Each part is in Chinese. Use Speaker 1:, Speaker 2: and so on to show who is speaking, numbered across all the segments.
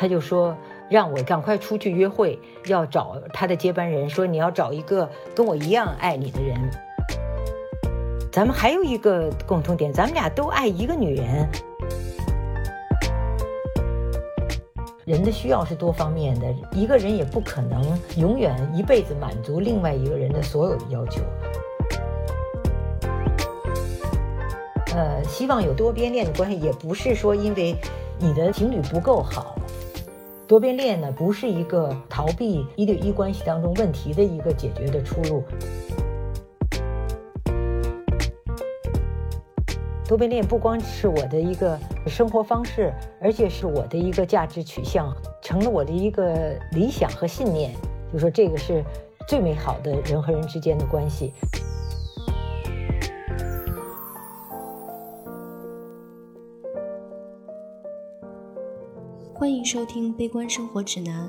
Speaker 1: 他就说让我赶快出去约会，要找他的接班人，说你要找一个跟我一样爱你的人。咱们还有一个共同点，咱们俩都爱一个女人。人的需要是多方面的，一个人也不可能永远一辈子满足另外一个人的所有的要求。呃，希望有多边恋的关系，也不是说因为你的情侣不够好。多边恋呢，不是一个逃避一对一关系当中问题的一个解决的出路。多边恋不光是我的一个生活方式，而且是我的一个价值取向，成了我的一个理想和信念。就说这个是最美好的人和人之间的关系。
Speaker 2: 欢迎收听《悲观生活指南》，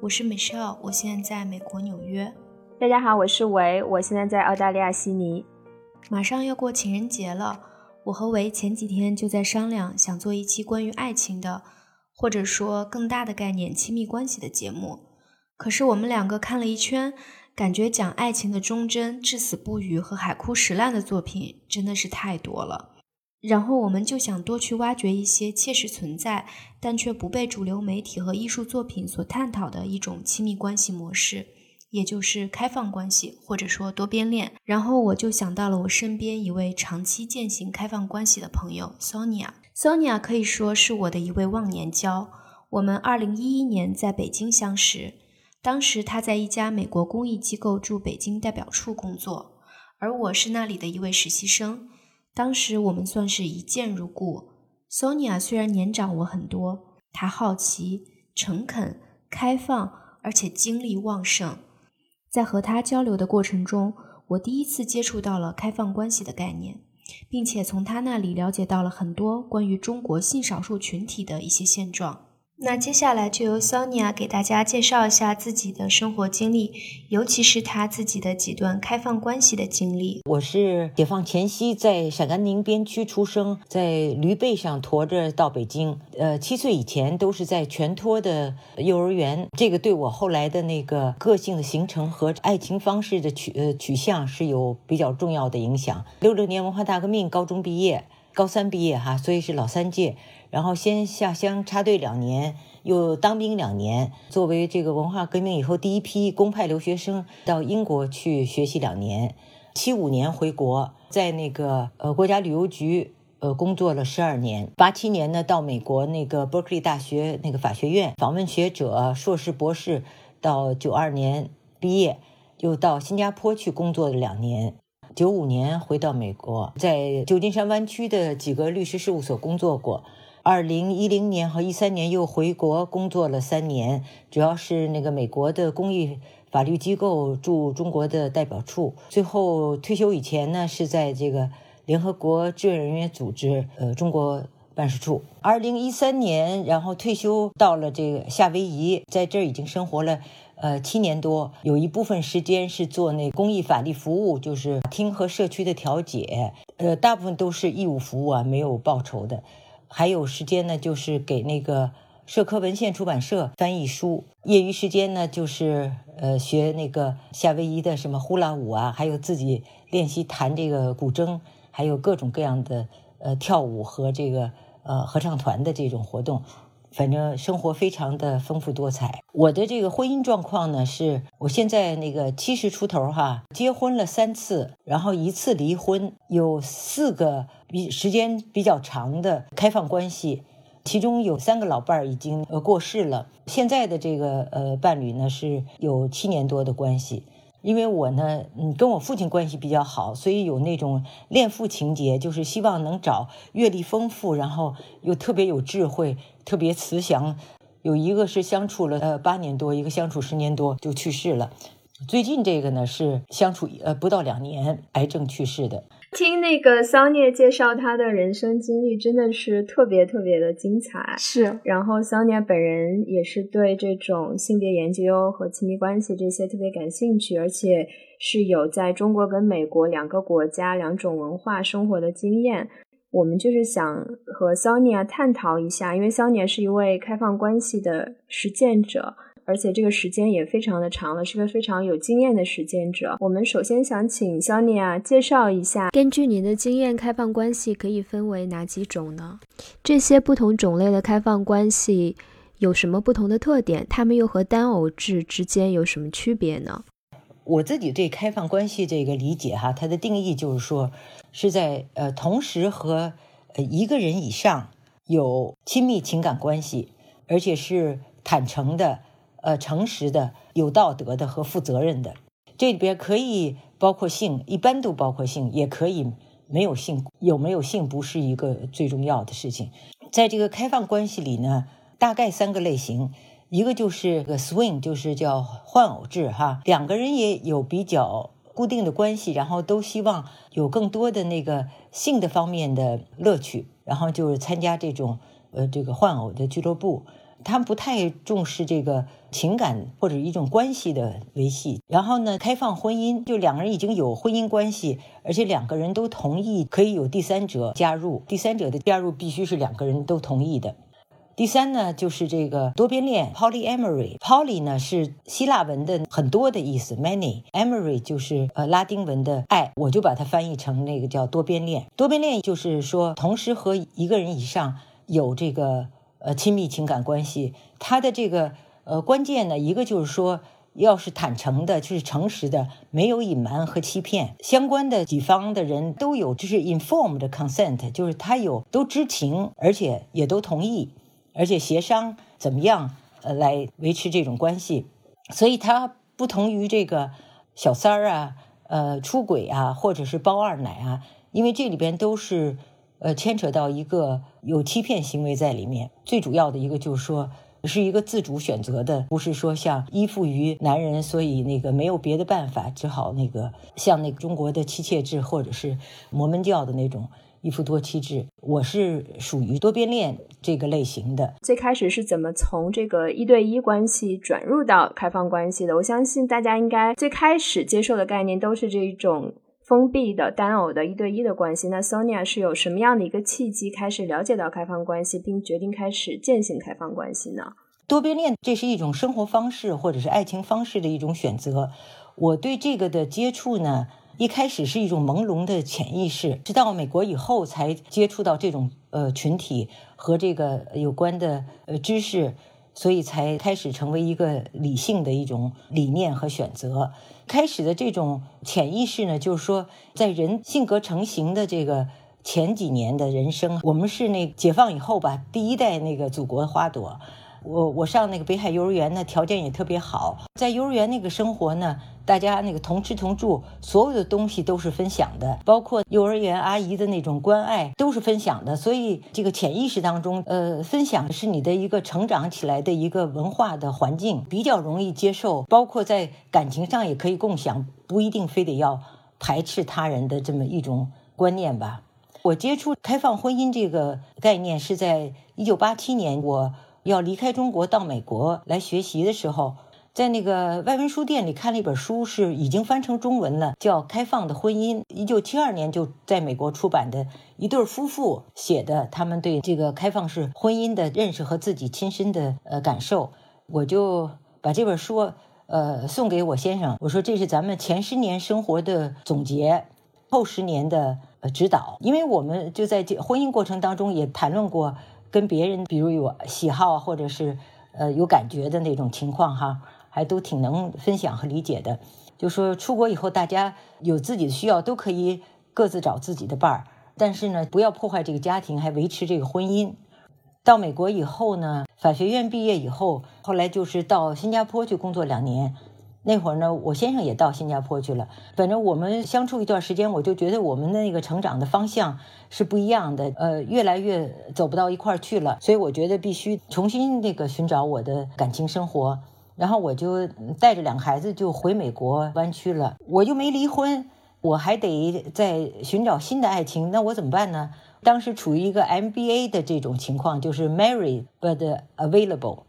Speaker 2: 我是 Michelle，我现在在美国纽约。
Speaker 3: 大家好，我是维，我现在在澳大利亚悉尼。
Speaker 2: 马上要过情人节了。我和维前几天就在商量，想做一期关于爱情的，或者说更大的概念——亲密关系的节目。可是我们两个看了一圈，感觉讲爱情的忠贞、至死不渝和海枯石烂的作品真的是太多了。然后我们就想多去挖掘一些切实存在，但却不被主流媒体和艺术作品所探讨的一种亲密关系模式。也就是开放关系，或者说多边恋。然后我就想到了我身边一位长期践行开放关系的朋友 Sonia。Sonia 可以说是我的一位忘年交。我们2011年在北京相识，当时她在一家美国公益机构驻北京代表处工作，而我是那里的一位实习生。当时我们算是一见如故。Sonia 虽然年长我很多，她好奇、诚恳、开放，而且精力旺盛。在和她交流的过程中，我第一次接触到了开放关系的概念，并且从她那里了解到了很多关于中国性少数群体的一些现状。那接下来就由 Sonia 给大家介绍一下自己的生活经历，尤其是她自己的几段开放关系的经历。
Speaker 1: 我是解放前夕在陕甘宁边区出生，在驴背上驮着到北京。呃，七岁以前都是在全托的幼儿园，这个对我后来的那个个性的形成和爱情方式的取呃取向是有比较重要的影响。六六年文化大革命，高中毕业，高三毕业哈，所以是老三届。然后先下乡插队两年，又当兵两年。作为这个文化革命以后第一批公派留学生，到英国去学习两年。七五年回国，在那个呃国家旅游局呃工作了十二年。八七年呢，到美国那个伯克利大学那个法学院访问学者、硕士、博士。到九二年毕业，又到新加坡去工作了两年。九五年回到美国，在旧金山湾区的几个律师事务所工作过。二零一零年和一三年又回国工作了三年，主要是那个美国的公益法律机构驻中国的代表处。最后退休以前呢，是在这个联合国志愿人员组织呃中国办事处。二零一三年，然后退休到了这个夏威夷，在这儿已经生活了呃七年多，有一部分时间是做那公益法律服务，就是厅和社区的调解，呃，大部分都是义务服务啊，没有报酬的。还有时间呢，就是给那个社科文献出版社翻译书。业余时间呢，就是呃学那个夏威夷的什么呼啦舞啊，还有自己练习弹这个古筝，还有各种各样的呃跳舞和这个呃合唱团的这种活动。反正生活非常的丰富多彩。我的这个婚姻状况呢，是我现在那个七十出头哈，结婚了三次，然后一次离婚，有四个比时间比较长的开放关系，其中有三个老伴儿已经呃过世了。现在的这个呃伴侣呢，是有七年多的关系。因为我呢，嗯，跟我父亲关系比较好，所以有那种恋父情节，就是希望能找阅历丰富，然后又特别有智慧、特别慈祥。有一个是相处了呃八年多，一个相处十年多就去世了。最近这个呢是相处呃不到两年，癌症去世的。
Speaker 3: 听那个桑尼介绍他的人生经历，真的是特别特别的精彩。
Speaker 2: 是，
Speaker 3: 然后桑尼本人也是对这种性别研究和亲密关系这些特别感兴趣，而且是有在中国跟美国两个国家两种文化生活的经验。我们就是想和 Sonia 探讨一下，因为 Sonia 是一位开放关系的实践者，而且这个时间也非常的长了，是个非常有经验的实践者。我们首先想请 Sonia 介绍一下，
Speaker 4: 根据您的经验，开放关系可以分为哪几种呢？这些不同种类的开放关系有什么不同的特点？它们又和单偶制之间有什么区别呢？
Speaker 1: 我自己对开放关系这个理解哈，它的定义就是说。是在呃同时和呃一个人以上有亲密情感关系，而且是坦诚的、呃诚实的、有道德的和负责任的。这里边可以包括性，一般都包括性，也可以没有性。有没有性不是一个最重要的事情。在这个开放关系里呢，大概三个类型，一个就是个 swing，就是叫换偶制哈，两个人也有比较。固定的关系，然后都希望有更多的那个性的方面的乐趣，然后就是参加这种呃这个换偶的俱乐部。他们不太重视这个情感或者一种关系的维系。然后呢，开放婚姻，就两个人已经有婚姻关系，而且两个人都同意可以有第三者加入，第三者的加入必须是两个人都同意的。第三呢，就是这个多边恋 （polyamory）。poly 呢是希腊文的很多的意思，many；amory 就是呃拉丁文的爱，我就把它翻译成那个叫多边恋。多边恋就是说同时和一个人以上有这个呃亲密情感关系。它的这个呃关键呢，一个就是说要是坦诚的，就是诚实的，没有隐瞒和欺骗。相关的几方的人都有就是 informed consent，就是他有都知情，而且也都同意。而且协商怎么样，呃，来维持这种关系，所以它不同于这个小三儿啊，呃，出轨啊，或者是包二奶啊，因为这里边都是呃牵扯到一个有欺骗行为在里面。最主要的一个就是说，是一个自主选择的，不是说像依附于男人，所以那个没有别的办法，只好那个像那个中国的妻妾制，或者是摩门教的那种。一夫多妻制，我是属于多边恋这个类型的。
Speaker 3: 最开始是怎么从这个一对一关系转入到开放关系的？我相信大家应该最开始接受的概念都是这种封闭的单偶的一对一的关系。那 Sonia 是有什么样的一个契机开始了解到开放关系，并决定开始践行开放关系呢？
Speaker 1: 多边恋这是一种生活方式或者是爱情方式的一种选择。我对这个的接触呢？一开始是一种朦胧的潜意识，直到美国以后才接触到这种呃群体和这个有关的呃知识，所以才开始成为一个理性的一种理念和选择。开始的这种潜意识呢，就是说，在人性格成型的这个前几年的人生，我们是那解放以后吧，第一代那个祖国花朵。我我上那个北海幼儿园呢，条件也特别好，在幼儿园那个生活呢。大家那个同吃同住，所有的东西都是分享的，包括幼儿园阿姨的那种关爱都是分享的。所以这个潜意识当中，呃，分享是你的一个成长起来的一个文化的环境，比较容易接受。包括在感情上也可以共享，不一定非得要排斥他人的这么一种观念吧。我接触开放婚姻这个概念是在一九八七年，我要离开中国到美国来学习的时候。在那个外文书店里看了一本书，是已经翻成中文了，叫《开放的婚姻》，一九七二年就在美国出版的一对夫妇写的，他们对这个开放式婚姻的认识和自己亲身的呃感受，我就把这本书呃送给我先生，我说这是咱们前十年生活的总结，后十年的呃指导，因为我们就在这婚姻过程当中也谈论过跟别人，比如有喜好或者是呃有感觉的那种情况哈。还都挺能分享和理解的，就说出国以后，大家有自己的需要，都可以各自找自己的伴儿，但是呢，不要破坏这个家庭，还维持这个婚姻。到美国以后呢，法学院毕业以后，后来就是到新加坡去工作两年。那会儿呢，我先生也到新加坡去了。反正我们相处一段时间，我就觉得我们的那个成长的方向是不一样的，呃，越来越走不到一块儿去了。所以我觉得必须重新那个寻找我的感情生活。然后我就带着两个孩子就回美国湾区了，我又没离婚，我还得在寻找新的爱情，那我怎么办呢？当时处于一个 MBA 的这种情况，就是 m a r r y but available，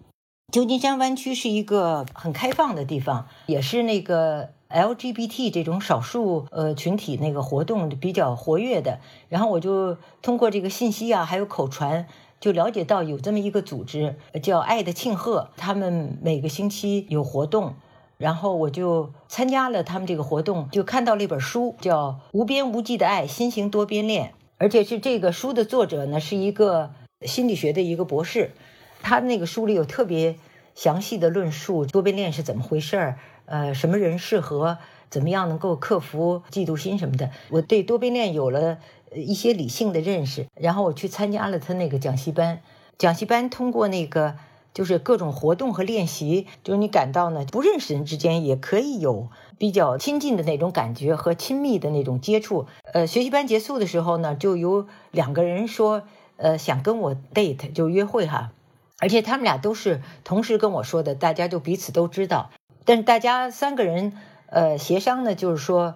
Speaker 1: 旧金山湾区是一个很开放的地方，也是那个 LGBT 这种少数呃群体那个活动比较活跃的。然后我就通过这个信息啊，还有口传，就了解到有这么一个组织叫“爱的庆贺”，他们每个星期有活动，然后我就参加了他们这个活动，就看到了一本书，叫《无边无际的爱：新型多边恋》，而且是这个书的作者呢是一个心理学的一个博士。他那个书里有特别详细的论述多边恋是怎么回事儿，呃，什么人适合，怎么样能够克服嫉妒心什么的。我对多边恋有了一些理性的认识，然后我去参加了他那个讲习班。讲习班通过那个就是各种活动和练习，就是你感到呢不认识人之间也可以有比较亲近的那种感觉和亲密的那种接触。呃，学习班结束的时候呢，就有两个人说，呃，想跟我 date 就约会哈。而且他们俩都是同时跟我说的，大家就彼此都知道。但是大家三个人，呃，协商呢，就是说，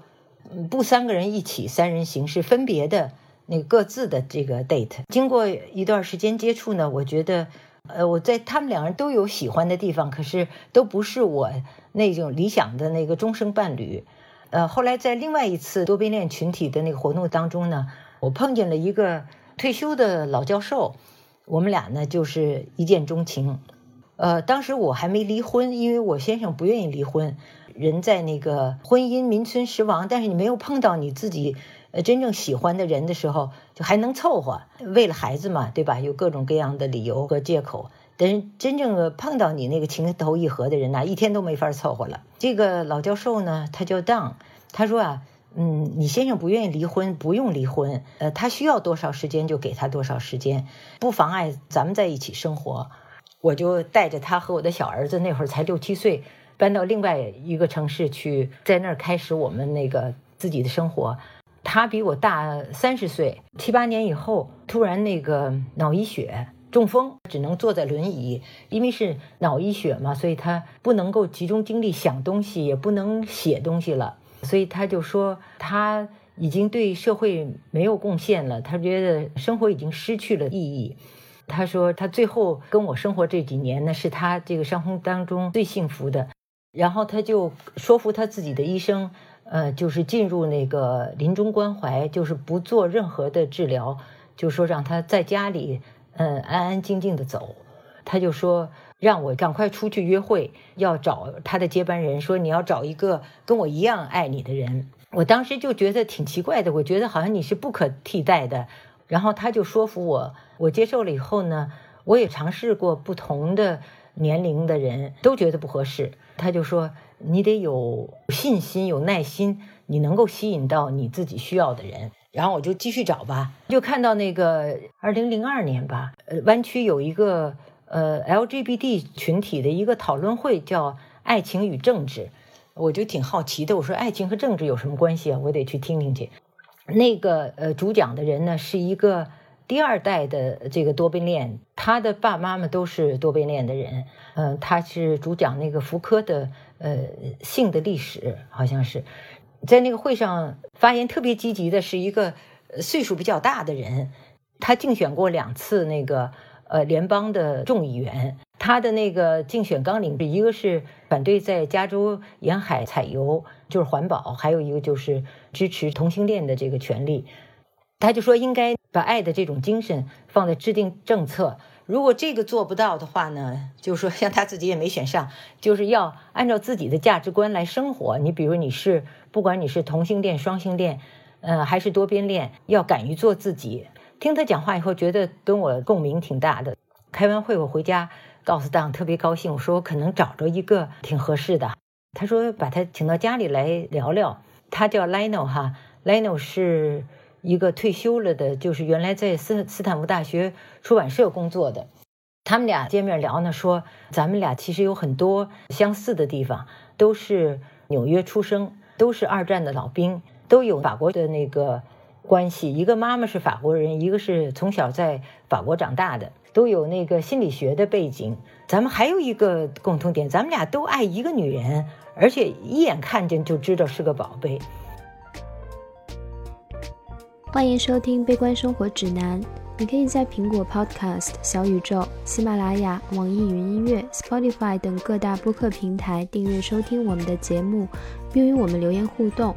Speaker 1: 不三个人一起，三人行是分别的那个各自的这个 date。经过一段时间接触呢，我觉得，呃，我在他们两人都有喜欢的地方，可是都不是我那种理想的那个终生伴侣。呃，后来在另外一次多边恋群体的那个活动当中呢，我碰见了一个退休的老教授。我们俩呢，就是一见钟情。呃，当时我还没离婚，因为我先生不愿意离婚。人在那个婚姻名存实亡，但是你没有碰到你自己真正喜欢的人的时候，就还能凑合。为了孩子嘛，对吧？有各种各样的理由和借口。但是真正碰到你那个情投意合的人呢，一天都没法凑合了。这个老教授呢，他叫 Don，他说啊。嗯，你先生不愿意离婚，不用离婚。呃，他需要多少时间就给他多少时间，不妨碍咱们在一起生活。我就带着他和我的小儿子，那会儿才六七岁，搬到另外一个城市去，在那儿开始我们那个自己的生活。他比我大三十岁，七八年以后，突然那个脑溢血，中风，只能坐在轮椅，因为是脑溢血嘛，所以他不能够集中精力想东西，也不能写东西了。所以他就说他已经对社会没有贡献了，他觉得生活已经失去了意义。他说他最后跟我生活这几年呢，是他这个伤风当中最幸福的。然后他就说服他自己的医生，呃，就是进入那个临终关怀，就是不做任何的治疗，就说让他在家里，嗯，安安静静的走。他就说。让我赶快出去约会，要找他的接班人。说你要找一个跟我一样爱你的人。我当时就觉得挺奇怪的，我觉得好像你是不可替代的。然后他就说服我，我接受了以后呢，我也尝试过不同的年龄的人，都觉得不合适。他就说你得有信心、有耐心，你能够吸引到你自己需要的人。然后我就继续找吧，就看到那个二零零二年吧，呃，湾区有一个。呃，LGBT 群体的一个讨论会叫《爱情与政治》，我就挺好奇的。我说，爱情和政治有什么关系啊？我得去听听去。那个呃，主讲的人呢，是一个第二代的这个多边恋，他的爸爸妈妈都是多边恋的人。嗯，他是主讲那个福柯的呃性的历史，好像是在那个会上发言特别积极的，是一个岁数比较大的人，他竞选过两次那个。呃，联邦的众议员，他的那个竞选纲领，一个是反对在加州沿海采油，就是环保；还有一个就是支持同性恋的这个权利。他就说，应该把爱的这种精神放在制定政策。如果这个做不到的话呢，就是说，像他自己也没选上，就是要按照自己的价值观来生活。你比如你是，不管你是同性恋、双性恋，呃，还是多边恋，要敢于做自己。听他讲话以后，觉得跟我共鸣挺大的。开完会我回家，告诉当特别高兴，我说我可能找着一个挺合适的。他说把他请到家里来聊聊。他叫 Lino 哈，Lino 是一个退休了的，就是原来在斯斯坦福大学出版社工作的。他们俩见面聊呢，说咱们俩其实有很多相似的地方，都是纽约出生，都是二战的老兵，都有法国的那个。关系，一个妈妈是法国人，一个是从小在法国长大的，都有那个心理学的背景。咱们还有一个共同点，咱们俩都爱一个女人，而且一眼看见就知道是个宝贝。
Speaker 4: 欢迎收听《悲观生活指南》，你可以在苹果 Podcast、小宇宙、喜马拉雅、网易云音乐、Spotify 等各大播客平台订阅收听我们的节目，并与我们留言互动。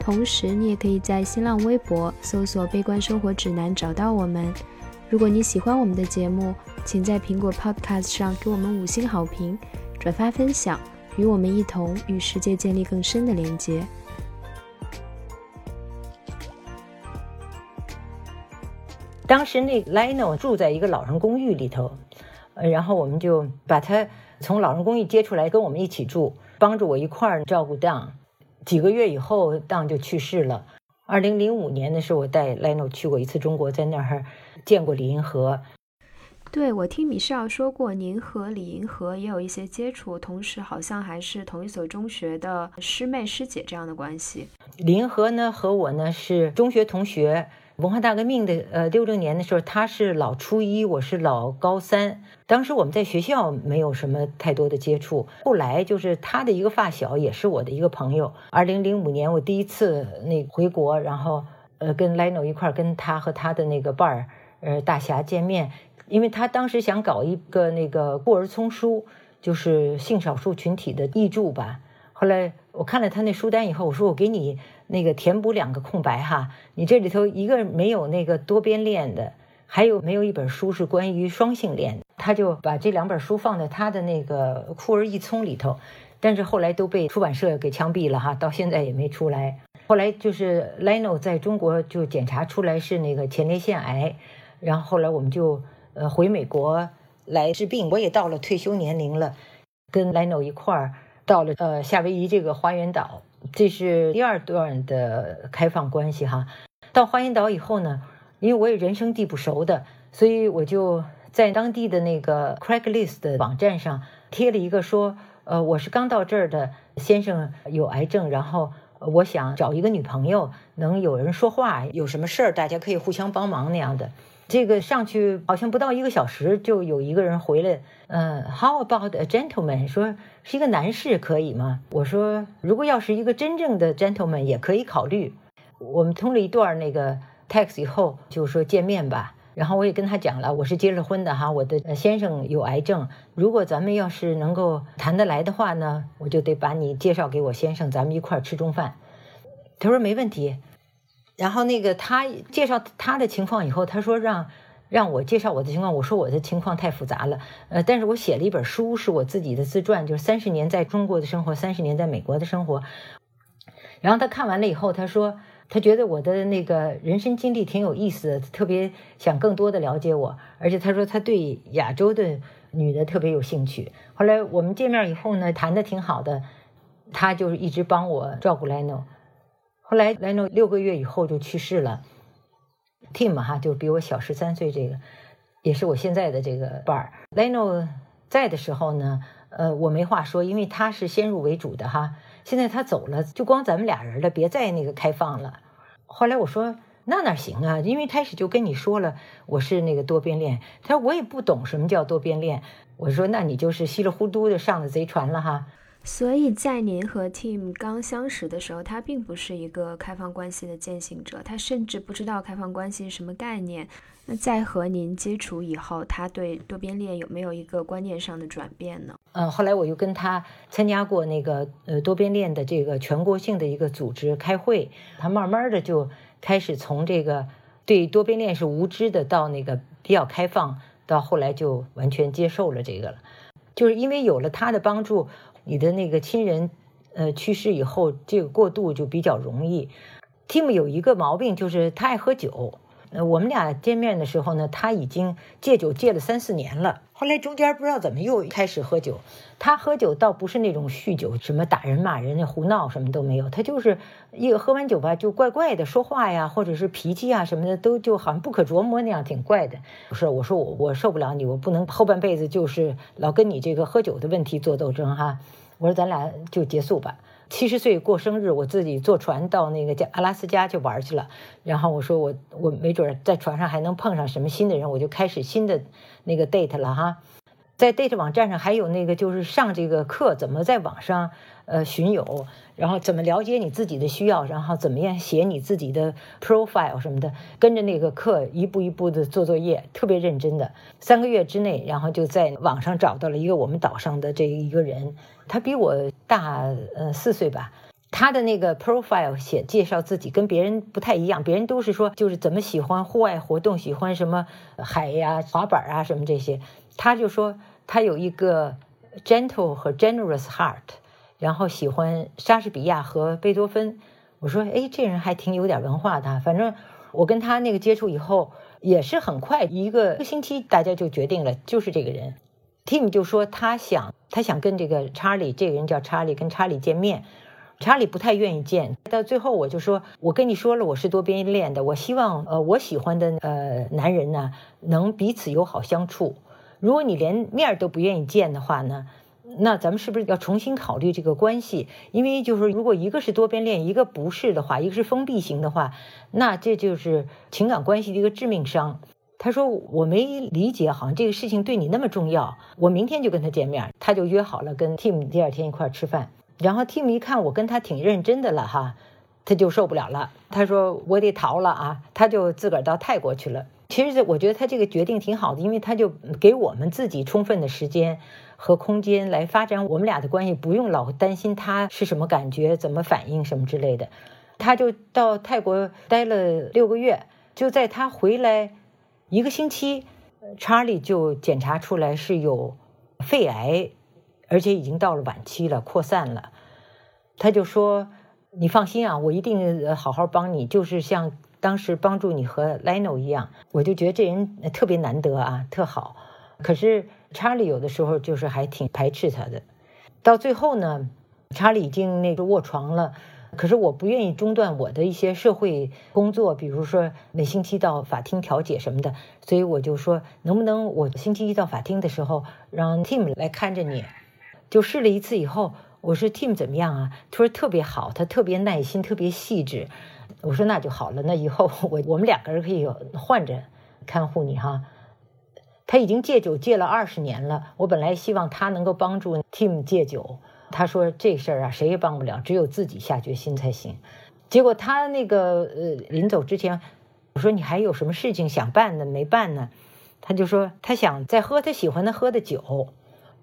Speaker 4: 同时，你也可以在新浪微博搜索“悲观生活指南”找到我们。如果你喜欢我们的节目，请在苹果 Podcast 上给我们五星好评，转发分享，与我们一同与世界建立更深的连接。
Speaker 1: 当时那 Lino 住在一个老人公寓里头，然后我们就把他从老人公寓接出来，跟我们一起住，帮助我一块儿照顾 Don。几个月以后，Don 就去世了。二零零五年的时候，我带 Lino 去过一次中国，在那儿见过李银河。
Speaker 4: 对，我听米少说过，您和李银河也有一些接触，同时好像还是同一所中学的师妹师姐这样的关系。
Speaker 1: 李银河呢，和我呢是中学同学。文化大革命的呃六六年的时候，他是老初一，我是老高三。当时我们在学校没有什么太多的接触。后来就是他的一个发小，也是我的一个朋友。二零零五年我第一次那回国，然后呃跟 Lino 一块跟他和他的那个伴儿呃大侠见面，因为他当时想搞一个那个《孤儿丛书》，就是性少数群体的译著吧。后来我看了他那书单以后，我说我给你。那个填补两个空白哈，你这里头一个没有那个多边恋的，还有没有一本书是关于双性恋？他就把这两本书放在他的那个库儿一聪里头，但是后来都被出版社给枪毙了哈，到现在也没出来。后来就是 Lino 在中国就检查出来是那个前列腺癌，然后后来我们就呃回美国来治病，我也到了退休年龄了，跟 Lino 一块儿到了呃夏威夷这个花园岛。这是第二段的开放关系哈。到花园岛以后呢，因为我也人生地不熟的，所以我就在当地的那个 Craigslist 的网站上贴了一个说，呃，我是刚到这儿的先生有癌症，然后我想找一个女朋友，能有人说话，有什么事儿大家可以互相帮忙那样的。这个上去好像不到一个小时，就有一个人回来，嗯，How about a gentleman？说是一个男士可以吗？我说如果要是一个真正的 gentleman 也可以考虑。我们通了一段那个 text 以后，就说见面吧。然后我也跟他讲了，我是结了婚的哈，我的先生有癌症。如果咱们要是能够谈得来的话呢，我就得把你介绍给我先生，咱们一块儿吃中饭。他说没问题。然后那个他介绍他的情况以后，他说让让我介绍我的情况。我说我的情况太复杂了，呃，但是我写了一本书，是我自己的自传，就是三十年在中国的生活，三十年在美国的生活。然后他看完了以后，他说他觉得我的那个人生经历挺有意思的，特别想更多的了解我，而且他说他对亚洲的女的特别有兴趣。后来我们见面以后呢，谈的挺好的，他就是一直帮我照顾莱诺。后来莱诺六个月以后就去世了，Tim 哈就比我小十三岁，这个也是我现在的这个伴儿。莱诺在的时候呢，呃，我没话说，因为他是先入为主的哈。现在他走了，就光咱们俩人了，别再那个开放了。后来我说那哪行啊？因为开始就跟你说了，我是那个多边恋。他说我也不懂什么叫多边恋。我说那你就是稀里糊涂的上了贼船了哈。
Speaker 4: 所以在您和 Tim 刚相识的时候，他并不是一个开放关系的践行者，他甚至不知道开放关系是什么概念。那在和您接触以后，他对多边恋有没有一个观念上的转变呢？
Speaker 1: 嗯，后来我又跟他参加过那个呃多边恋的这个全国性的一个组织开会，他慢慢的就开始从这个对多边恋是无知的，到那个比较开放，到后来就完全接受了这个了。就是因为有了他的帮助。你的那个亲人，呃，去世以后，这个过渡就比较容易。Tim 有一个毛病，就是他爱喝酒。呃，我们俩见面的时候呢，他已经戒酒戒了三四年了。后来中间不知道怎么又开始喝酒。他喝酒倒不是那种酗酒，什么打人骂人、胡闹什么都没有。他就是一个喝完酒吧就怪怪的，说话呀，或者是脾气啊什么的，都就好像不可琢磨那样，挺怪的。不是，我说我我受不了你，我不能后半辈子就是老跟你这个喝酒的问题做斗争哈。我说咱俩就结束吧。七十岁过生日，我自己坐船到那个叫阿拉斯加去玩去了。然后我说我我没准在船上还能碰上什么新的人，我就开始新的那个 date 了哈。在 date 网站上还有那个就是上这个课，怎么在网上呃寻友，然后怎么了解你自己的需要，然后怎么样写你自己的 profile 什么的，跟着那个课一步一步的做作业，特别认真的。三个月之内，然后就在网上找到了一个我们岛上的这一个人，他比我大呃四岁吧。他的那个 profile 写介绍自己跟别人不太一样，别人都是说就是怎么喜欢户外活动，喜欢什么海呀、滑板啊什么这些，他就说他有一个 gentle 和 generous heart，然后喜欢莎士比亚和贝多芬。我说哎，这人还挺有点文化的。反正我跟他那个接触以后，也是很快一个一个星期，大家就决定了就是这个人。Tim 就说他想他想跟这个查理，这个人叫查理，跟查理见面。查理不太愿意见，到最后我就说，我跟你说了，我是多边恋的，我希望呃我喜欢的呃男人呢能彼此友好相处。如果你连面都不愿意见的话呢，那咱们是不是要重新考虑这个关系？因为就是如果一个是多边恋，一个不是的话，一个是封闭型的话，那这就是情感关系的一个致命伤。他说我没理解，好像这个事情对你那么重要，我明天就跟他见面，他就约好了跟 Tim 第二天一块吃饭。然后 Tim 一看我跟他挺认真的了哈，他就受不了了。他说我得逃了啊，他就自个儿到泰国去了。其实我觉得他这个决定挺好的，因为他就给我们自己充分的时间和空间来发展我们俩的关系，不用老担心他是什么感觉、怎么反应什么之类的。他就到泰国待了六个月，就在他回来一个星期，查理就检查出来是有肺癌。而且已经到了晚期了，扩散了。他就说：“你放心啊，我一定好好帮你，就是像当时帮助你和 Lino 一样。”我就觉得这人特别难得啊，特好。可是查理有的时候就是还挺排斥他的。到最后呢，查理已经那个卧床了。可是我不愿意中断我的一些社会工作，比如说每星期到法庭调解什么的。所以我就说，能不能我星期一到法庭的时候让 Tim 来看着你？就试了一次以后，我说 Tim 怎么样啊？他说特别好，他特别耐心，特别细致。我说那就好了，那以后我我们两个人可以换着看护你哈。他已经戒酒戒了二十年了，我本来希望他能够帮助 Tim 戒酒，他说这事儿啊谁也帮不了，只有自己下决心才行。结果他那个呃临走之前，我说你还有什么事情想办呢？没办呢？他就说他想再喝他喜欢的喝的酒。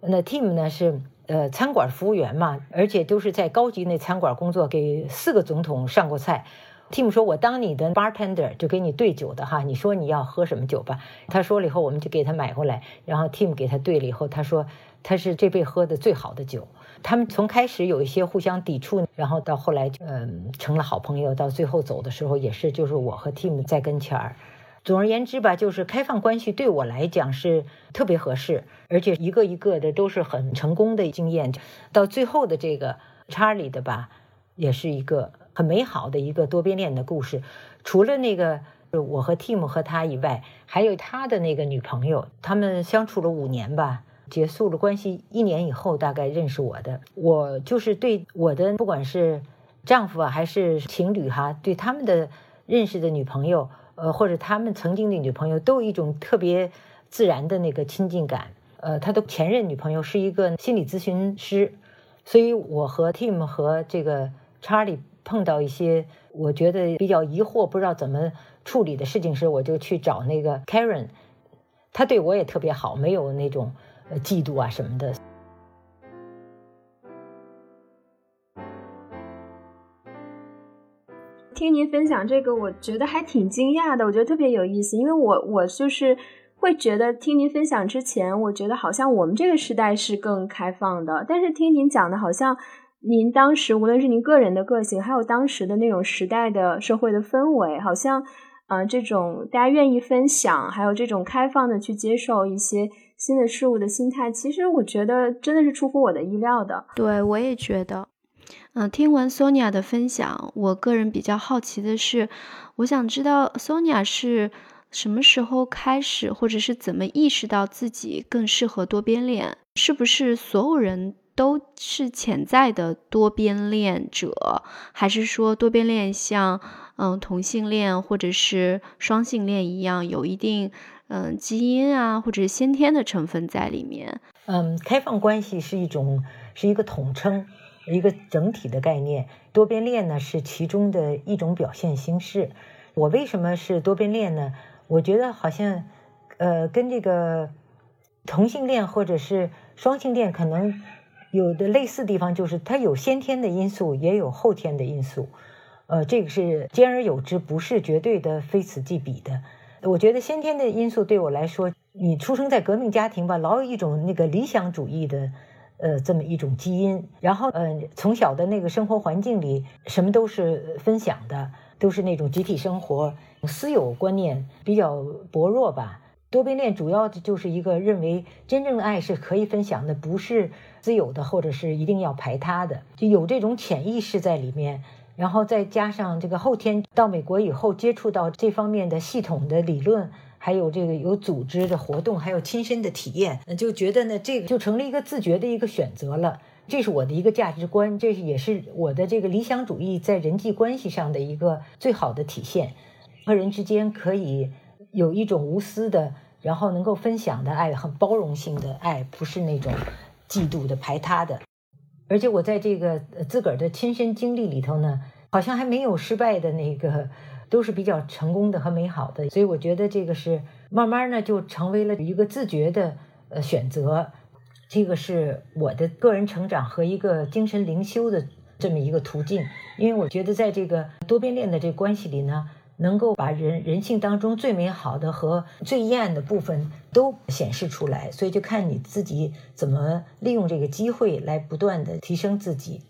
Speaker 1: 那 Tim 呢是。呃，餐馆服务员嘛，而且都是在高级那餐馆工作，给四个总统上过菜。Tim 说：“我当你的 bartender，就给你兑酒的哈。你说你要喝什么酒吧？”他说了以后，我们就给他买回来。然后 Tim 给他兑了以后，他说他是这辈喝的最好的酒。他们从开始有一些互相抵触，然后到后来就嗯成了好朋友。到最后走的时候，也是就是我和 Tim 在跟前儿。总而言之吧，就是开放关系对我来讲是特别合适，而且一个一个的都是很成功的经验。到最后的这个查理的吧，也是一个很美好的一个多边恋的故事。除了那个我和 Tim 和他以外，还有他的那个女朋友，他们相处了五年吧，结束了关系一年以后，大概认识我的。我就是对我的不管是丈夫啊还是情侣哈，对他们的认识的女朋友。呃，或者他们曾经的女朋友都有一种特别自然的那个亲近感。呃，他的前任女朋友是一个心理咨询师，所以我和 Tim 和这个查理碰到一些我觉得比较疑惑、不知道怎么处理的事情时，我就去找那个 Karen，他对我也特别好，没有那种呃嫉妒啊什么的。
Speaker 3: 听您分享这个，我觉得还挺惊讶的。我觉得特别有意思，因为我我就是会觉得听您分享之前，我觉得好像我们这个时代是更开放的。但是听您讲的，好像您当时无论是您个人的个性，还有当时的那种时代的社会的氛围，好像呃这种大家愿意分享，还有这种开放的去接受一些新的事物的心态，其实我觉得真的是出乎我的意料的。
Speaker 4: 对我也觉得。嗯，听完 Sonia 的分享，我个人比较好奇的是，我想知道 Sonia 是什么时候开始，或者是怎么意识到自己更适合多边恋？是不是所有人都是潜在的多边恋者，还是说多边恋像嗯同性恋或者是双性恋一样，有一定嗯基因啊或者是先天的成分在里面。
Speaker 1: 嗯，开放关系是一种是一个统称，一个整体的概念。多边恋呢是其中的一种表现形式。我为什么是多边恋呢？我觉得好像呃跟这个同性恋或者是双性恋可能有的类似地方，就是它有先天的因素，也有后天的因素。呃，这个是兼而有之，不是绝对的非此即彼的。我觉得先天的因素对我来说，你出生在革命家庭吧，老有一种那个理想主义的，呃，这么一种基因。然后，呃，从小的那个生活环境里，什么都是分享的，都是那种集体生活，私有观念比较薄弱吧。多边恋主要的就是一个认为真正的爱是可以分享的，不是私有的，或者是一定要排他的，就有这种潜意识在里面。然后再加上这个后天到美国以后接触到这方面的系统的理论，还有这个有组织的活动，还有亲身的体验，就觉得呢，这个就成了一个自觉的一个选择了。这是我的一个价值观，这也是我的这个理想主义在人际关系上的一个最好的体现。和人之间可以有一种无私的，然后能够分享的爱，很包容性的爱，不是那种嫉妒的、排他的。而且我在这个自个儿的亲身经历里头呢，好像还没有失败的那个，都是比较成功的和美好的。所以我觉得这个是慢慢呢就成为了一个自觉的呃选择，这个是我的个人成长和一个精神灵修的这么一个途径。因为我觉得在这个多边恋的这关系里呢。能够把人人性当中最美好的和最阴暗的部分都显示出来，所以就看你自己怎么利用这个机会来不断的提升自己。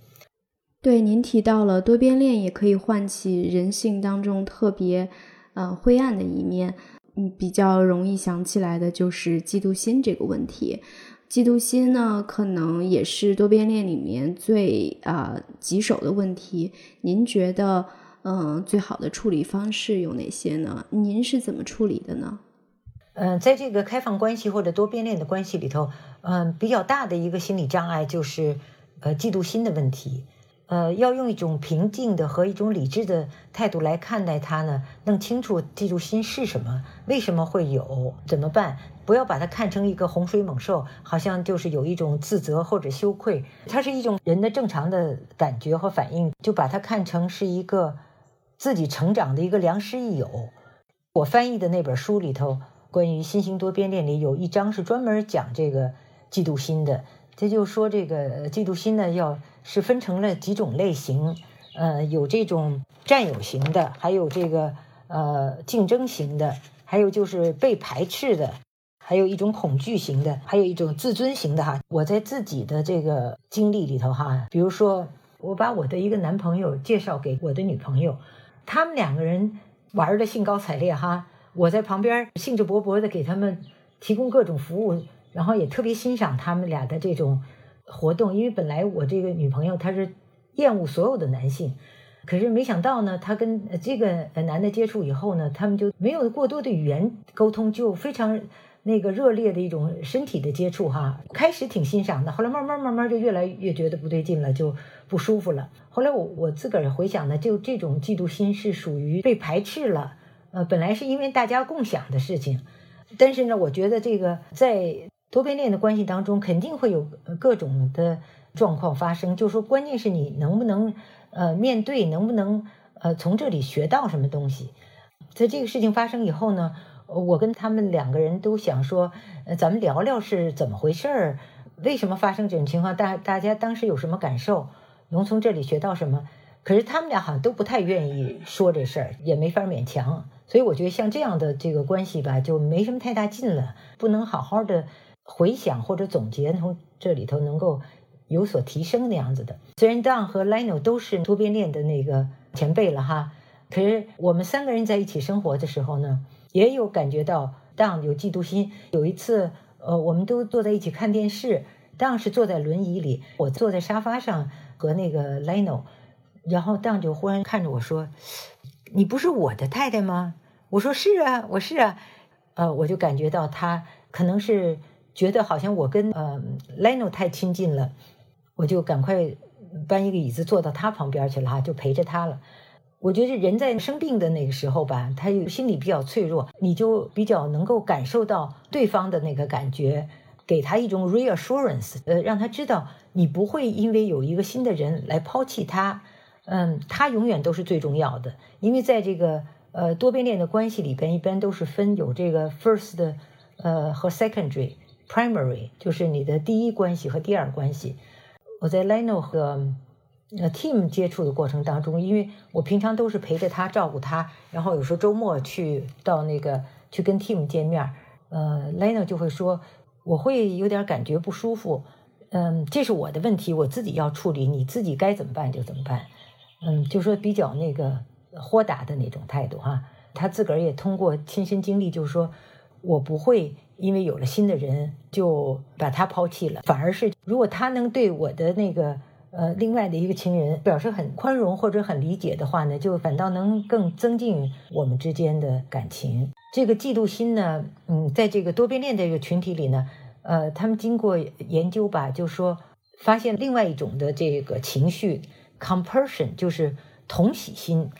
Speaker 4: 对，您提到了多边恋也可以唤起人性当中特别呃灰暗的一面，嗯，比较容易想起来的就是嫉妒心这个问题。嫉妒心呢，可能也是多边恋里面最啊棘手的问题。您觉得？嗯，最好的处理方式有哪些呢？您是怎么处理的呢？
Speaker 1: 嗯，在这个开放关系或者多边恋的关系里头，嗯，比较大的一个心理障碍就是呃嫉妒心的问题。呃，要用一种平静的和一种理智的态度来看待它呢，弄清楚嫉妒心是什么，为什么会有，怎么办？不要把它看成一个洪水猛兽，好像就是有一种自责或者羞愧，它是一种人的正常的感觉和反应，就把它看成是一个。自己成长的一个良师益友，我翻译的那本书里头，关于新型多边恋里有一章是专门讲这个嫉妒心的。他就说这个嫉妒心呢，要是分成了几种类型，呃，有这种占有型的，还有这个呃竞争型的，还有就是被排斥的，还有一种恐惧型的，还有一种自尊型的哈。我在自己的这个经历里头哈，比如说我把我的一个男朋友介绍给我的女朋友。他们两个人玩的兴高采烈哈，我在旁边兴致勃勃的给他们提供各种服务，然后也特别欣赏他们俩的这种活动。因为本来我这个女朋友她是厌恶所有的男性，可是没想到呢，她跟这个男的接触以后呢，他们就没有过多的语言沟通，就非常那个热烈的一种身体的接触哈。开始挺欣赏的，后来慢慢慢慢就越来越觉得不对劲了，就。不舒服了。后来我我自个儿回想呢，就这种嫉妒心是属于被排斥了。呃，本来是因为大家共享的事情，但是呢，我觉得这个在多边恋的关系当中，肯定会有各种的状况发生。就是说关键是你能不能呃面对，能不能呃从这里学到什么东西。在这个事情发生以后呢，我跟他们两个人都想说，呃，咱们聊聊是怎么回事儿，为什么发生这种情况，大大家当时有什么感受。能从这里学到什么？可是他们俩好像都不太愿意说这事儿，也没法勉强。所以我觉得像这样的这个关系吧，就没什么太大劲了，不能好好的回想或者总结，从这里头能够有所提升那样子的。虽然 Don 和 Lino 都是多边恋的那个前辈了哈，可是我们三个人在一起生活的时候呢，也有感觉到 Don 有嫉妒心。有一次，呃，我们都坐在一起看电视，Don 是坐在轮椅里，我坐在沙发上。和那个 Lino，然后当就忽然看着我说：“你不是我的太太吗？”我说：“是啊，我是啊。”呃，我就感觉到他可能是觉得好像我跟呃 Lino 太亲近了，我就赶快搬一个椅子坐到他旁边去了哈，就陪着他了。我觉得人在生病的那个时候吧，他心里比较脆弱，你就比较能够感受到对方的那个感觉，给他一种 reassurance，呃，让他知道你不会因为有一个新的人来抛弃他，嗯，他永远都是最重要的。因为在这个呃多边恋的关系里边，一般都是分有这个 first，呃和 secondary，primary 就是你的第一关系和第二关系。我在 Leno 和呃，Team 接触的过程当中，因为我平常都是陪着他照顾他，然后有时候周末去到那个去跟 Team 见面，呃，Lena 就会说我会有点感觉不舒服，嗯，这是我的问题，我自己要处理，你自己该怎么办就怎么办，嗯，就说比较那个豁达的那种态度哈。他自个儿也通过亲身经历，就是说我不会因为有了新的人就把他抛弃了，反而是如果他能对我的那个。呃，另外的一个情人表示很宽容或者很理解的话呢，就反倒能更增进我们之间的感情。这个嫉妒心呢，嗯，在这个多边恋这个群体里呢，呃，他们经过研究吧，就说发现另外一种的这个情绪，compassion，就是同喜心，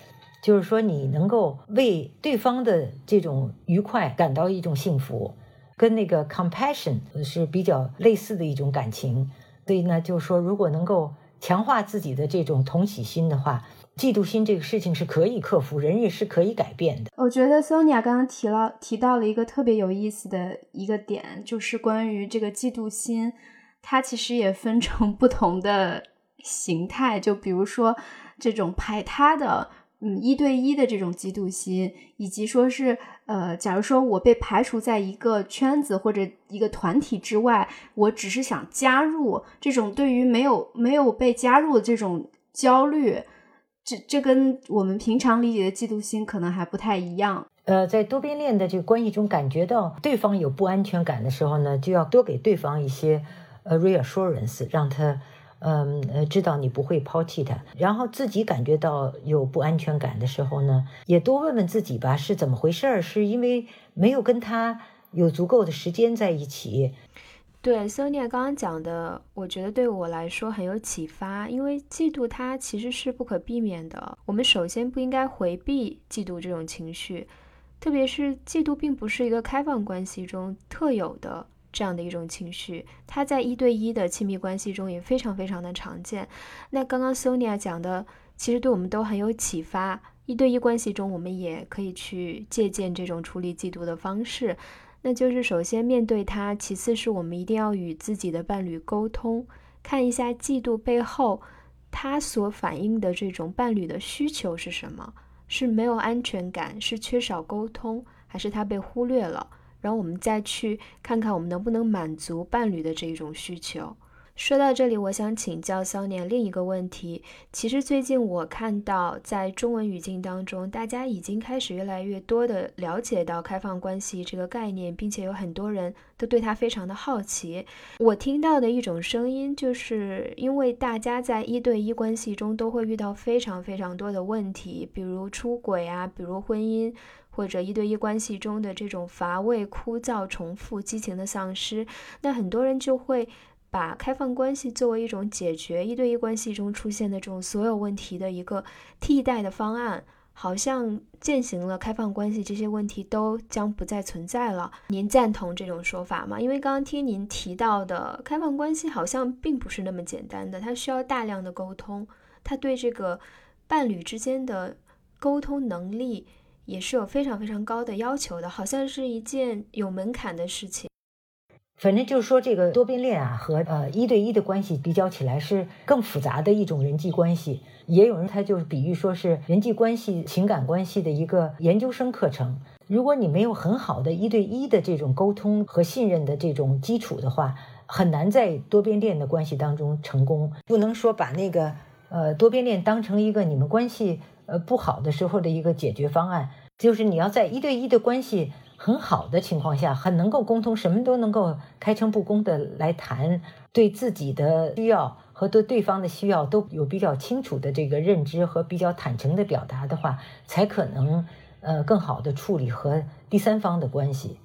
Speaker 1: 就是说你能够为对方的这种愉快感到一种幸福，跟那个 compassion 是比较类似的一种感情。所以呢，就是说，如果能够。强化自己的这种同喜心的话，嫉妒心这个事情是可以克服，人也是可以改变的。
Speaker 4: 我觉得 Sonia 刚刚提了提到了一个特别有意思的一个点，就是关于这个嫉妒心，它其实也分成不同的形态，就比如说这种排他的。嗯，一对一的这种嫉妒心，以及说是，呃，假如说我被排除在一个圈子或者一个团体之外，我只是想加入，这种对于没有没有被加入的这种焦虑，这这跟我们平常理解的嫉妒心可能还不太一样。
Speaker 1: 呃，在多边恋的这个关系中，感觉到对方有不安全感的时候呢，就要多给对方一些呃 reassurance，让他。嗯呃，知道你不会抛弃他，然后自己感觉到有不安全感的时候呢，也多问问自己吧，是怎么回事儿？是因为没有跟他有足够的时间在一起？
Speaker 4: 对，Sonia 刚刚讲的，我觉得对我来说很有启发，因为嫉妒它其实是不可避免的。我们首先不应该回避嫉妒这种情绪，特别是嫉妒并不是一个开放关系中特有的。这样的一种情绪，它在一对一的亲密关系中也非常非常的常见。那刚刚 Sonia 讲的，其实对我们都很有启发。一对一关系中，我们也可以去借鉴这种处理嫉妒的方式。那就是首先面对它，其次是我们一定要与自己的伴侣沟通，看一下嫉妒背后他所反映的这种伴侣的需求是什么？是没有安全感，是缺少沟通，还是他被忽略了？然后我们再去看看我们能不能满足伴侣的这一种需求。说到这里，我想请教骚年另一个问题。其实最近我看到在中文语境当中，大家已经开始越来越多的了解到开放关系这个概念，并且有很多人都对它非常的好奇。我听到的一种声音，就是因为大家在一对一关系中都会遇到非常非常多的问题，比如出轨啊，比如婚姻。或者一对一关系中的这种乏味、枯燥、重复、激情的丧失，那很多人就会把开放关系作为一种解决一对一关系中出现的这种所有问题的一个替代的方案，好像践行了开放关系，这些问题都将不再存在了。您赞同这种说法吗？因为刚刚听您提到的开放关系好像并不是那么简单的，它需要大量的沟通，它对这个伴侣之间的沟通能力。也是有非常非常高的要求的，好像是一件有门槛的事情。
Speaker 1: 反正就是说，这个多边恋啊和呃一对一的关系比较起来是更复杂的一种人际关系。也有人他就是比喻说是人际关系、情感关系的一个研究生课程。如果你没有很好的一对一的这种沟通和信任的这种基础的话，很难在多边恋的关系当中成功。不能说把那个呃多边恋当成一个你们关系。呃，不好的时候的一个解决方案，就是你要在一对一的关系很好的情况下，很能够沟通，什么都能够开诚布公的来谈，对自己的需要和对对方的需要都有比较清楚的这个认知和比较坦诚的表达的话，才可能呃更好的处理和第三方的关系。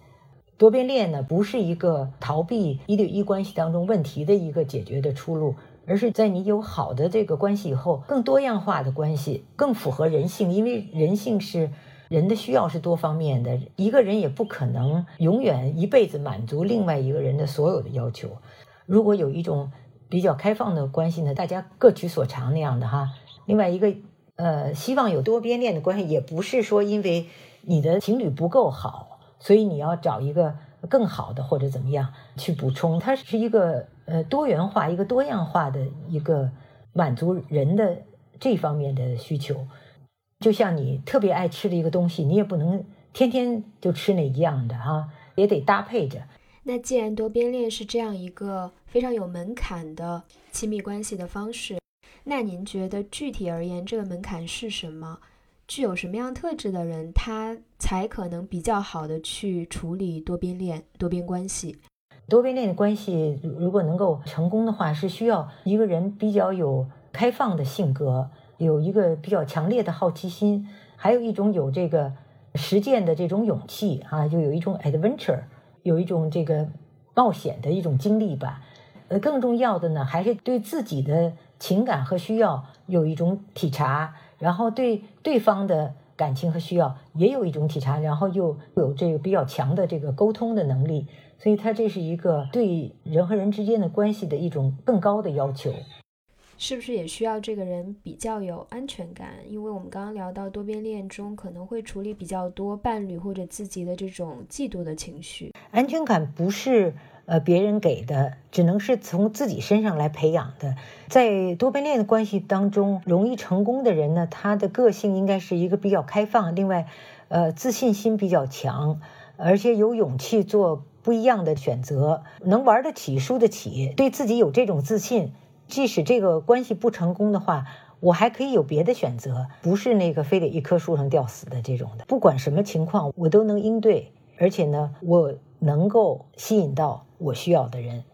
Speaker 1: 多边恋呢，不是一个逃避一对一关系当中问题的一个解决的出路。而是在你有好的这个关系以后，更多样化的关系，更符合人性，因为人性是人的需要是多方面的，一个人也不可能永远一辈子满足另外一个人的所有的要求。如果有一种比较开放的关系呢，大家各取所长那样的哈。另外一个，呃，希望有多边恋的关系，也不是说因为你的情侣不够好，所以你要找一个更好的或者怎么样去补充。它是一个呃多元化、一个多样化的一个满足人的这方面的需求。就像你特别爱吃的一个东西，你也不能天天就吃那一样的哈，也得搭配着。
Speaker 4: 那既然多边恋是这样一个非常有门槛的亲密关系的方式，那您觉得具体而言，这个门槛是什么？具有什么样特质的人，他才可能比较好的去处理多边恋、多边关系？
Speaker 1: 多边恋的关系如果能够成功的话，是需要一个人比较有开放的性格，有一个比较强烈的好奇心，还有一种有这个实践的这种勇气啊，就有一种 adventure。有一种这个冒险的一种经历吧，呃，更重要的呢，还是对自己的情感和需要有一种体察，然后对对方的感情和需要也有一种体察，然后又有这个比较强的这个沟通的能力，所以他这是一个对人和人之间的关系的一种更高的要求。
Speaker 4: 是不是也需要这个人比较有安全感？因为我们刚刚聊到多边恋中可能会处理比较多伴侣或者自己的这种嫉妒的情绪。
Speaker 1: 安全感不是呃别人给的，只能是从自己身上来培养的。在多边恋的关系当中，容易成功的人呢，他的个性应该是一个比较开放，另外，呃，自信心比较强，而且有勇气做不一样的选择，能玩得起、输得起，对自己有这种自信。即使这个关系不成功的话，我还可以有别的选择，不是那个非得一棵树上吊死的这种的。不管什么情况，我都能应对，而且呢，我能够吸引到我需要的人。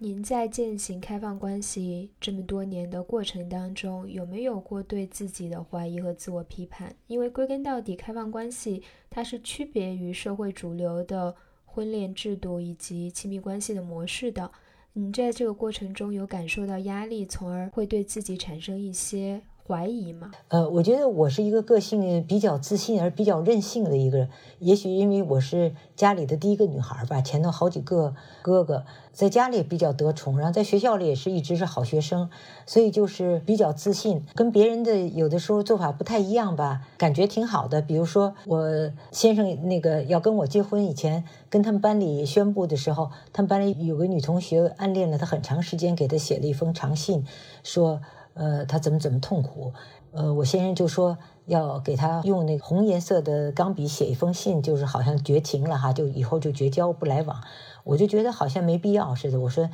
Speaker 4: 您在践行开放关系这么多年的过程当中，有没有过对自己的怀疑和自我批判？因为归根到底，开放关系它是区别于社会主流的婚恋制度以及亲密关系的模式的。你在这个过程中有感受到压力，从而会对自己产生一些怀疑吗？
Speaker 1: 呃，我觉得我是一个个性比较自信而比较任性的一个人。也许因为我是家里的第一个女孩吧，前头好几个哥哥，在家里比较得宠，然后在学校里也是一直是好学生，所以就是比较自信，跟别人的有的时候做法不太一样吧，感觉挺好的。比如说我先生那个要跟我结婚以前，跟他们班里宣布的时候，他们班里有个女同学暗恋了他很长时间，给他写了一封长信，说呃他怎么怎么痛苦，呃我先生就说。要给他用那个红颜色的钢笔写一封信，就是好像绝情了哈，就以后就绝交不来往。我就觉得好像没必要似的。我说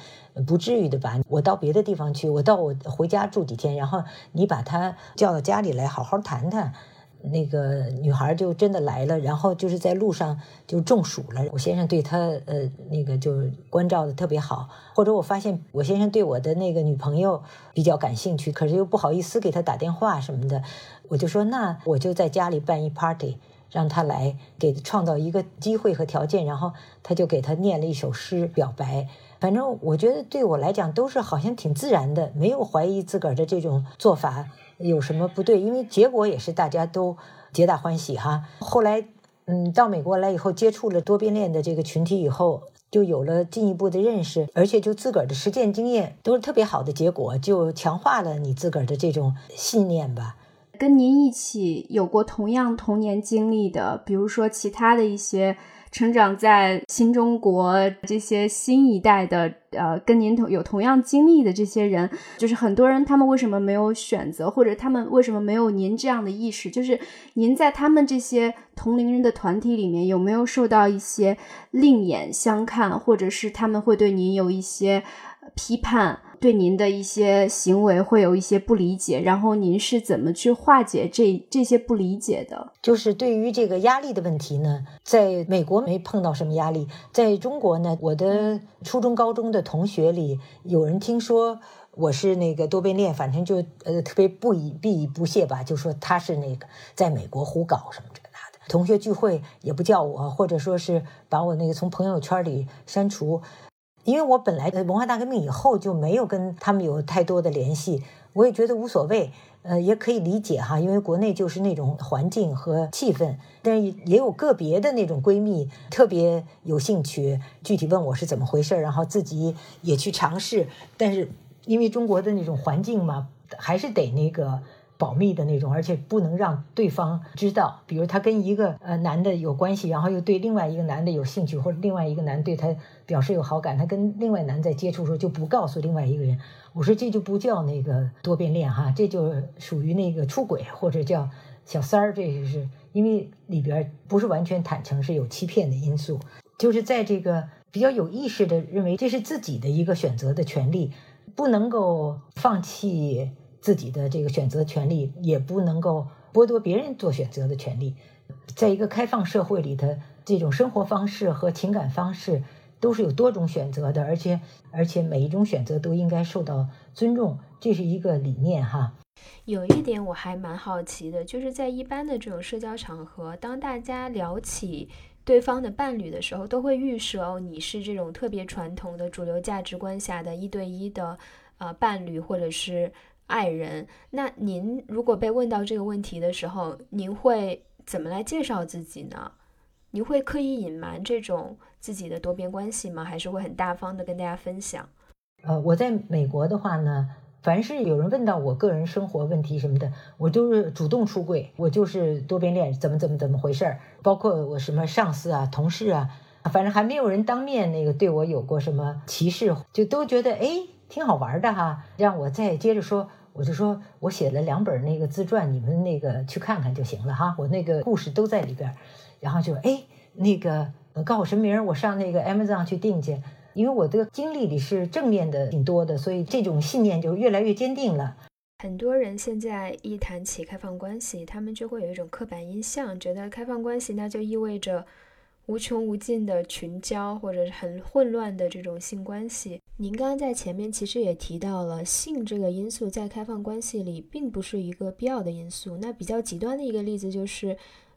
Speaker 1: 不至于的吧，我到别的地方去，我到我回家住几天，然后你把他叫到家里来好好谈谈。那个女孩就真的来了，然后就是在路上就中暑了。我先生对她呃那个就关照的特别好，或者我发现我先生对我的那个女朋友比较感兴趣，可是又不好意思给她打电话什么的，我就说那我就在家里办一 party，让她来给创造一个机会和条件，然后他就给她念了一首诗表白。反正我觉得对我来讲都是好像挺自然的，没有怀疑自个儿的这种做法。有什么不对？因为结果也是大家都皆大欢喜哈。后来，嗯，到美国来以后，接触了多边恋的这个群体以后，就有了进一步的认识，而且就自个儿的实践经验都是特别好的结果，就强化了你自个儿的这种信念吧。
Speaker 2: 跟您一起有过同样童年经历的，比如说其他的一些。成长在新中国这些新一代的，呃，跟您同有同样经历的这些人，就是很多人，他们为什么没有选择，或者他们为什么没有您这样的意识？就是您在他们这些同龄人的团体里面，有没有受到一些另眼相看，或者是他们会对您有一些批判？对您的一些行为会有一些不理解，然后您是怎么去化解这这些不理解的？
Speaker 1: 就是对于这个压力的问题呢，在美国没碰到什么压力，在中国呢，我的初中、高中的同学里，有人听说我是那个多边恋，反正就呃特别不以避以不屑吧，就说他是那个在美国胡搞什么这那的。同学聚会也不叫我，或者说是把我那个从朋友圈里删除。因为我本来文化大革命以后就没有跟他们有太多的联系，我也觉得无所谓，呃，也可以理解哈，因为国内就是那种环境和气氛。但是也有个别的那种闺蜜特别有兴趣，具体问我是怎么回事，然后自己也去尝试。但是因为中国的那种环境嘛，还是得那个。保密的那种，而且不能让对方知道。比如他跟一个呃男的有关系，然后又对另外一个男的有兴趣，或者另外一个男对他表示有好感，他跟另外男在接触的时候就不告诉另外一个人。我说这就不叫那个多变恋哈，这就属于那个出轨或者叫小三儿。这就是因为里边不是完全坦诚，是有欺骗的因素。就是在这个比较有意识的认为这是自己的一个选择的权利，不能够放弃。自己的这个选择权利也不能够剥夺别人做选择的权利，在一个开放社会里的这种生活方式和情感方式都是有多种选择的，而且而且每一种选择都应该受到尊重，这是一个理念哈。
Speaker 4: 有一点我还蛮好奇的，就是在一般的这种社交场合，当大家聊起对方的伴侣的时候，都会预设哦，你是这种特别传统的主流价值观下的一对一的啊伴侣，或者是。爱人，那您如果被问到这个问题的时候，您会怎么来介绍自己呢？您会刻意隐瞒这种自己的多边关系吗？还是会很大方的跟大家分享？
Speaker 1: 呃，我在美国的话呢，凡是有人问到我个人生活问题什么的，我都是主动出柜，我就是多边恋，怎么怎么怎么回事儿？包括我什么上司啊、同事啊，反正还没有人当面那个对我有过什么歧视，就都觉得哎。挺好玩的哈，让我再接着说，我就说我写了两本那个自传，你们那个去看看就行了哈，我那个故事都在里边。然后就哎，那个告诉我什么名儿，我上那个 Amazon 去订去。因为我的经历里是正面的挺多的，所以这种信念就越来越坚定了。
Speaker 4: 很多人现在一谈起开放关系，他们就会有一种刻板印象，觉得开放关系那就意味着。无穷无尽的群交，或者是很混乱的这种性关系。您刚刚在前面其实也提到了，性这个因素在开放关系里并不是一个必要的因素。那比较极端的一个例子就是。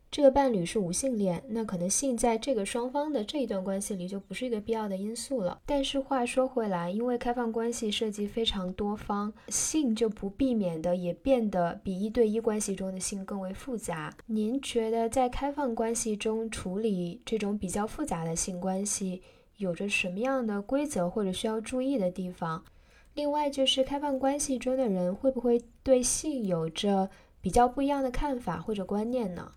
Speaker 4: 这个伴侣是无性恋，那可能性在这个双方的这一段关系里就不是一个必要的因素了。但是话说回来，因为开放关系涉及非常多方，性就不避免的也变得比一对一关系中的性更为复杂。您觉得在开放关系中处理这种比较复杂的性关系，有着什么样的规则或者需要注意的地方？另外就是开放关系中的人会不会对性有着比较不一样的看法或者观念呢？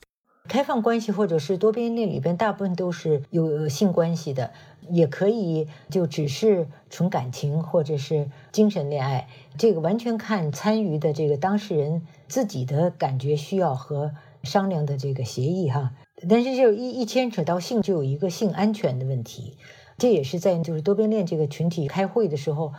Speaker 1: 开放关系或者是多边恋里边，大部分都是有性关系的，也可以就只是纯感情或者是精神恋爱，这个完全看参与的这个当事人自己的感觉需要和商量的这个协议哈。但是就一一牵扯到性，就有一个性安全的问题，这也是在就是多边恋这个群体开会的时候。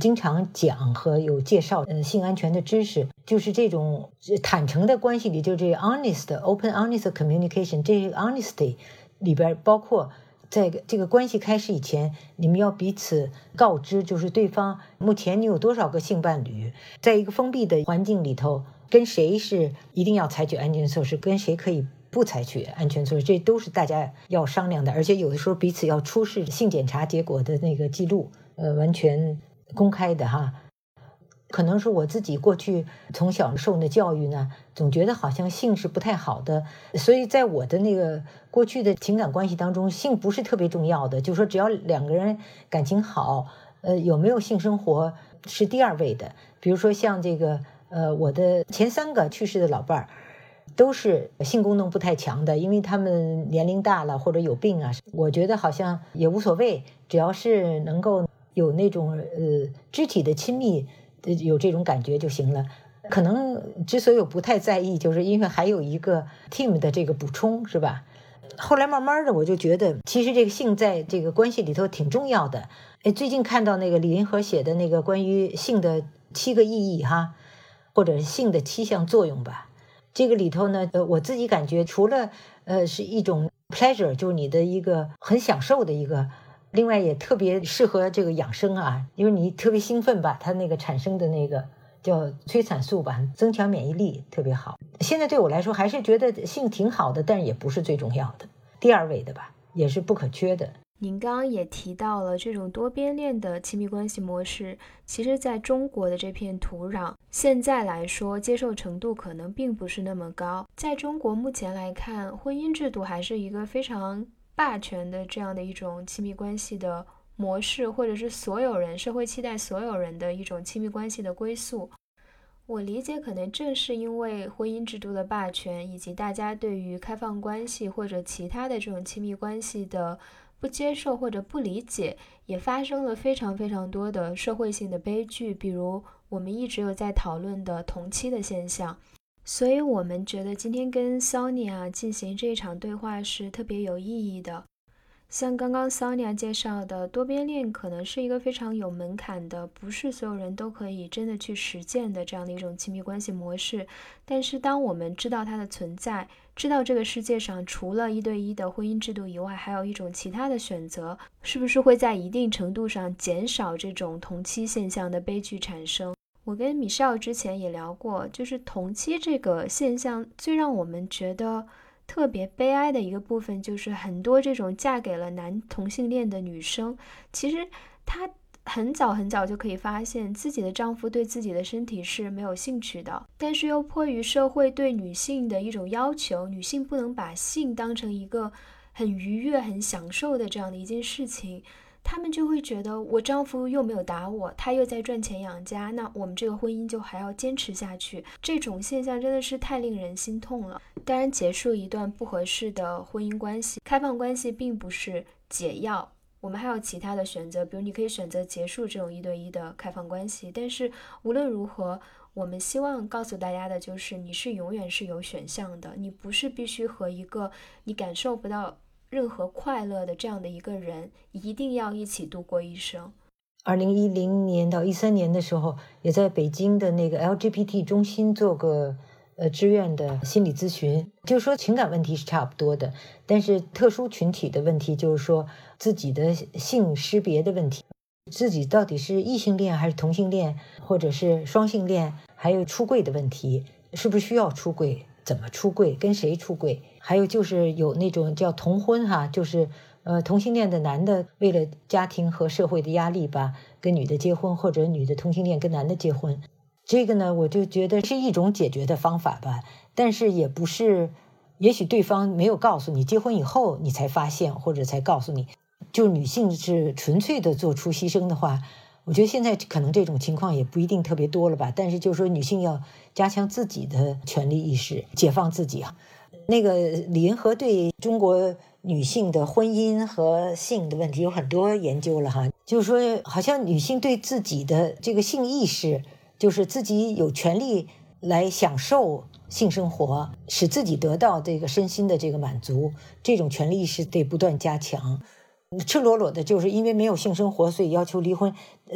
Speaker 1: 经常讲和有介绍，呃，性安全的知识，就是这种坦诚的关系里，就是这 honest open honest communication，这个 honesty 里边包括在这个关系开始以前，你们要彼此告知，就是对方目前你有多少个性伴侣，在一个封闭的环境里头，跟谁是一定要采取安全措施，跟谁可以不采取安全措施，这都是大家要商量的，而且有的时候彼此要出示性检查结果的那个记录，呃，完全。公开的哈，可能是我自己过去从小受的教育呢，总觉得好像性是不太好的，所以在我的那个过去的情感关系当中，性不是特别重要的，就说只要两个人感情好，呃，有没有性生活是第二位的。比如说像这个，呃，我的前三个去世的老伴儿，都是性功能不太强的，因为他们年龄大了或者有病啊，我觉得好像也无所谓，只要是能够。有那种呃肢体的亲密，有这种感觉就行了。可能之所以我不太在意，就是因为还有一个 team 的这个补充，是吧？后来慢慢的我就觉得，其实这个性在这个关系里头挺重要的。哎，最近看到那个李银河写的那个关于性的七个意义哈，或者是性的七项作用吧。这个里头呢，呃，我自己感觉除了呃是一种 pleasure，就是你的一个很享受的一个。另外也特别适合这个养生啊，因为你特别兴奋吧，它那个产生的那个叫催产素吧，增强免疫力特别好。现在对我来说还是觉得性挺好的，但是也不是最重要的，第二位的吧，也是不可缺的。
Speaker 4: 您刚刚也提到了这种多边恋的亲密关系模式，其实在中国的这片土壤，现在来说接受程度可能并不是那么高。在中国目前来看，婚姻制度还是一个非常霸权的这样的一种亲密关系的模式，或者是所有人社会期待所有人的一种亲密关系的归宿。我理解，可能正是因为婚姻制度的霸权，以及大家对于开放关系或者其他的这种亲密关系的。不接受或者不理解，也发生了非常非常多的社会性的悲剧，比如我们一直有在讨论的同期的现象。所以，我们觉得今天跟 Sonia 进行这一场对话是特别有意义的。像刚刚 Sonia 介绍的，多边恋可能是一个非常有门槛的，不是所有人都可以真的去实践的这样的一种亲密关系模式。但是，当我们知道它的存在，知道这个世界上除了一对一的婚姻制度以外，还有一种其他的选择，是不是会在一定程度上减少这种同期现象的悲剧产生？我跟米少之前也聊过，就是同期这个现象最让我们觉得特别悲哀的一个部分，就是很多这种嫁给了男同性恋的女生，其实她。很早很早就可以发现自己的丈夫对自己的身体是没有兴趣的，但是又迫于社会对女性的一种要求，女性不能把性当成一个很愉悦、很享受的这样的一件事情，他们就会觉得我丈夫又没有打我，他又在赚钱养家，那我们这个婚姻就还要坚持下去。这种现象真的是太令人心痛了。当然，结束一段不合适的婚姻关系，开放关系并不是解药。我们还有其他的选择，比如你可以选择结束这种一对一的开放关系。但是无论如何，我们希望告诉大家的就是，你是永远是有选项的，你不是必须和一个你感受不到任何快乐的这样的一个人一定要一起度过一生。
Speaker 1: 二零一零年到一三年的时候，也在北京的那个 LGBT 中心做过。呃，志愿的心理咨询，就说情感问题是差不多的，但是特殊群体的问题，就是说自己的性识别的问题，自己到底是异性恋还是同性恋，或者是双性恋，还有出柜的问题，是不是需要出柜，怎么出柜，跟谁出柜，还有就是有那种叫同婚哈，就是呃同性恋的男的为了家庭和社会的压力吧，跟女的结婚，或者女的同性恋跟男的结婚。这个呢，我就觉得是一种解决的方法吧，但是也不是，也许对方没有告诉你，结婚以后你才发现，或者才告诉你，就女性是纯粹的做出牺牲的话，我觉得现在可能这种情况也不一定特别多了吧。但是就是说，女性要加强自己的权利意识，解放自己啊。那个李银河对中国女性的婚姻和性的问题有很多研究了哈，就是说，好像女性对自己的这个性意识。就是自己有权利来享受性生活，使自己得到这个身心的这个满足，这种权利意识得不断加强。赤裸裸的，就是因为没有性生活，所以要求离婚，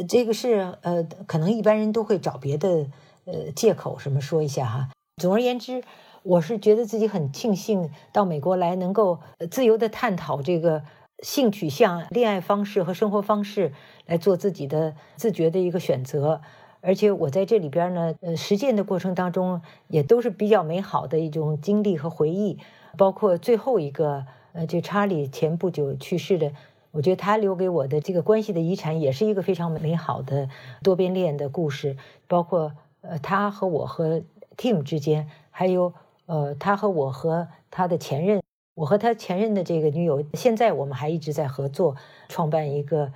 Speaker 1: 这个是呃，可能一般人都会找别的呃借口什么说一下哈。总而言之，我是觉得自己很庆幸到美国来，能够自由的探讨这个性取向、恋爱方式和生活方式，来做自己的自觉的一个选择。而且我在这里边呢，呃，实践的过程当中也都是比较美好的一种经历和回忆，包括最后一个，呃，就查理前不久去世的，我觉得他留给我的这个关系的遗产也是一个非常美好的多边恋的故事，包括呃，他和我和 Tim 之间，还有呃，他和我和他的前任，我和他前任的这个女友，现在我们还一直在合作，创办一个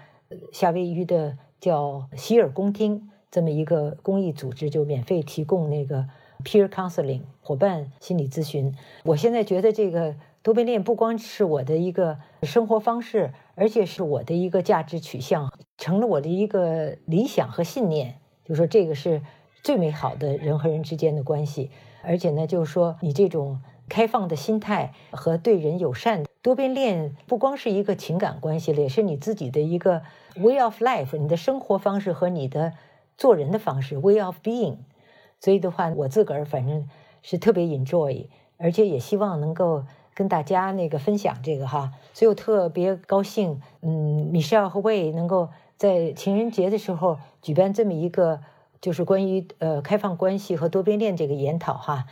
Speaker 1: 夏威夷的叫希尔宫厅。这么一个公益组织就免费提供那个 peer counseling 伙伴心理咨询。我现在觉得这个多边恋不光是我的一个生活方式，而且是我的一个价值取向，成了我的一个理想和信念。就说这个是最美好的人和人之间的关系，而且呢，就是说你这种开放的心态和对人友善，多边恋不光是一个情感关系了，也是你自己的一个 way of life，你的生活方式和你的。做人的方式，way of being，所以的话，我自个儿反正是特别 enjoy，而且也希望能够跟大家那个分享这个哈，所以我特别高兴，嗯，Michelle 和 Way 能够在情人节的时候举办这么一个就是关于呃开放关系和多边恋这个研讨哈，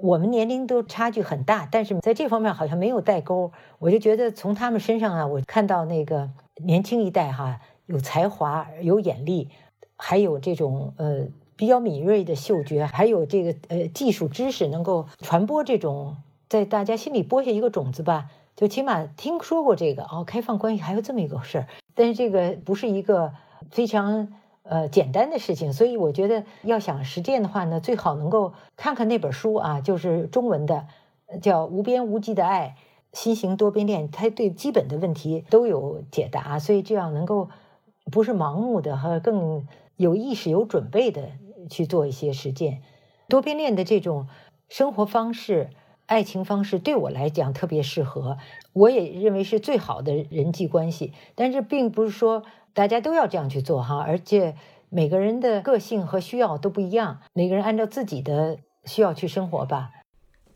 Speaker 1: 我们年龄都差距很大，但是在这方面好像没有代沟。我就觉得从他们身上啊，我看到那个年轻一代哈有才华、有眼力，还有这种呃比较敏锐的嗅觉，还有这个呃技术知识，能够传播这种在大家心里播下一个种子吧。就起码听说过这个哦，开放关系还有这么一个事儿，但是这个不是一个非常。呃，简单的事情，所以我觉得要想实践的话呢，最好能够看看那本书啊，就是中文的，叫《无边无际的爱：新型多边恋》，它对基本的问题都有解答，所以这样能够不是盲目的和更有意识、有准备的去做一些实践。多边恋的这种生活方式、爱情方式，对我来讲特别适合，我也认为是最好的人际关系，但是并不是说。大家都要这样去做哈，而且每个人的个性和需要都不一样，每个人按照自己的需要去生活吧。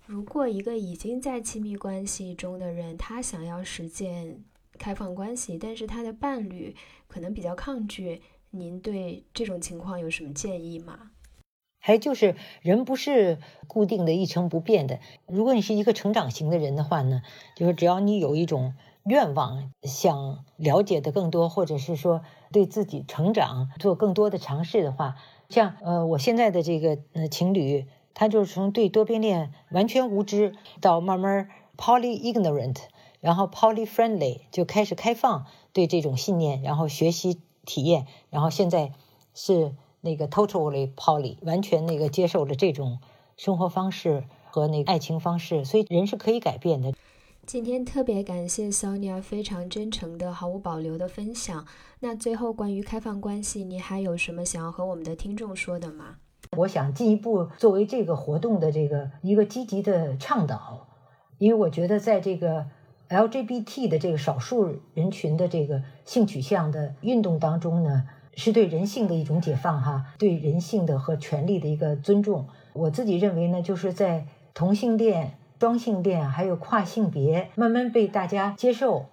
Speaker 4: 如果一个已经在亲密关系中的人，他想要实践开放关系，但是他的伴侣可能比较抗拒，您对这种情况有什么建议吗？
Speaker 1: 还有就是人不是固定的一成不变的，如果你是一个成长型的人的话呢，就是只要你有一种。愿望想了解的更多，或者是说对自己成长做更多的尝试的话，像呃我现在的这个呃情侣，他就是从对多边恋完全无知，到慢慢 poly ignorant，然后 poly friendly 就开始开放对这种信念，然后学习体验，然后现在是那个 totally poly，完全那个接受了这种生活方式和那个爱情方式，所以人是可以改变的。
Speaker 4: 今天特别感谢 Sonia 非常真诚的、毫无保留的分享。那最后关于开放关系，你还有什么想要和我们的听众说的吗？
Speaker 1: 我想进一步作为这个活动的这个一个积极的倡导，因为我觉得在这个 LGBT 的这个少数人群的这个性取向的运动当中呢，是对人性的一种解放哈，对人性的和权利的一个尊重。我自己认为呢，就是在同性恋。双性恋还有跨性别慢慢被大家接受，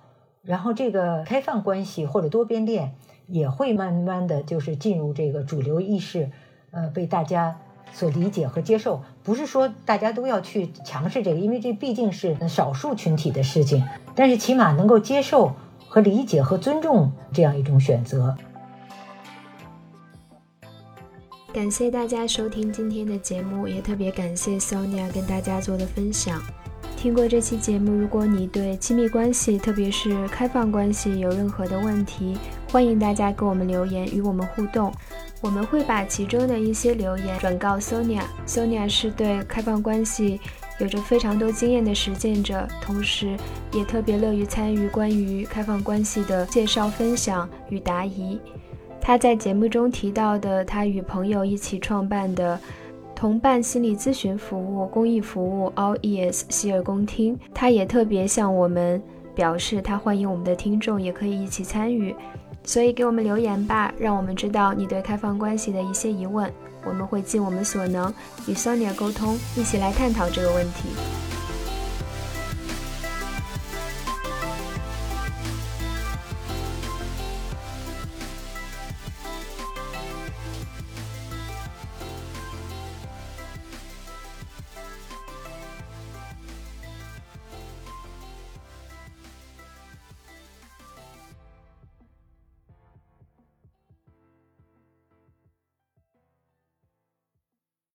Speaker 1: 然后这个开放关系或者多边恋也会慢慢的就是进入这个主流意识，呃，被大家所理解和接受。不是说大家都要去强势这个，因为这毕竟是少数群体的事情，但是起码能够接受和理解和尊重这样一种选择。
Speaker 4: 感谢大家收听今天的节目，也特别感谢 Sonia 跟大家做的分享。听过这期节目，如果你对亲密关系，特别是开放关系有任何的问题，欢迎大家给我们留言与我们互动。我们会把其中的一些留言转告 Sonia。Sonia 是对开放关系有着非常多经验的实践者，同时也特别乐于参与关于开放关系的介绍、分享与答疑。他在节目中提到的，他与朋友一起创办的同伴心理咨询服务公益服务 All Ears 希尔公听，他也特别向我们表示，他欢迎我们的听众也可以一起参与，所以给我们留言吧，让我们知道你对开放关系的一些疑问，我们会尽我们所能与 Sonia 沟通，一起来探讨这个问题。